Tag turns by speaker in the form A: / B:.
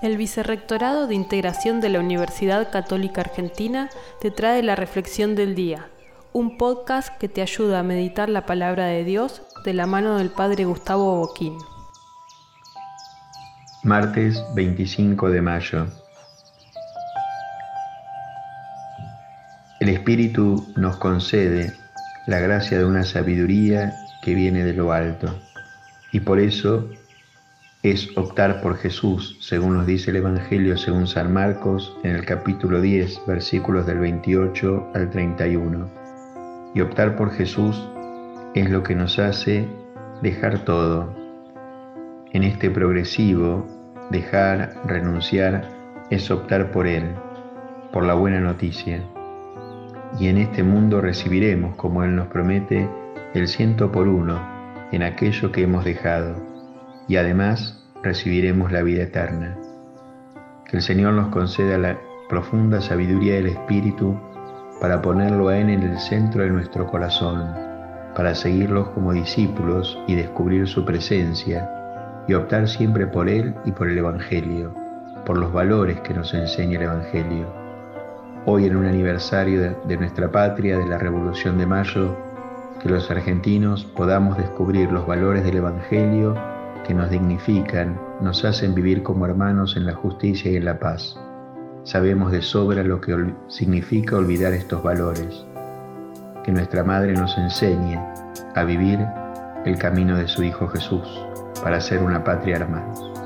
A: El Vicerrectorado de Integración de la Universidad Católica Argentina te trae la Reflexión del Día, un podcast que te ayuda a meditar la palabra de Dios de la mano del Padre Gustavo Boquín.
B: Martes 25 de mayo. El Espíritu nos concede la gracia de una sabiduría que viene de lo alto y por eso es optar por Jesús, según nos dice el Evangelio según San Marcos en el capítulo 10, versículos del 28 al 31. Y optar por Jesús es lo que nos hace dejar todo. En este progresivo, dejar, renunciar, es optar por Él, por la buena noticia. Y en este mundo recibiremos, como Él nos promete, el ciento por uno en aquello que hemos dejado y además recibiremos la vida eterna. Que el Señor nos conceda la profunda sabiduría del Espíritu para ponerlo en el centro de nuestro corazón, para seguirlos como discípulos y descubrir su presencia y optar siempre por Él y por el Evangelio, por los valores que nos enseña el Evangelio. Hoy en un aniversario de nuestra patria, de la Revolución de Mayo, que los argentinos podamos descubrir los valores del Evangelio que nos dignifican, nos hacen vivir como hermanos en la justicia y en la paz. Sabemos de sobra lo que significa olvidar estos valores. Que nuestra Madre nos enseñe a vivir el camino de su Hijo Jesús para ser una patria hermanos.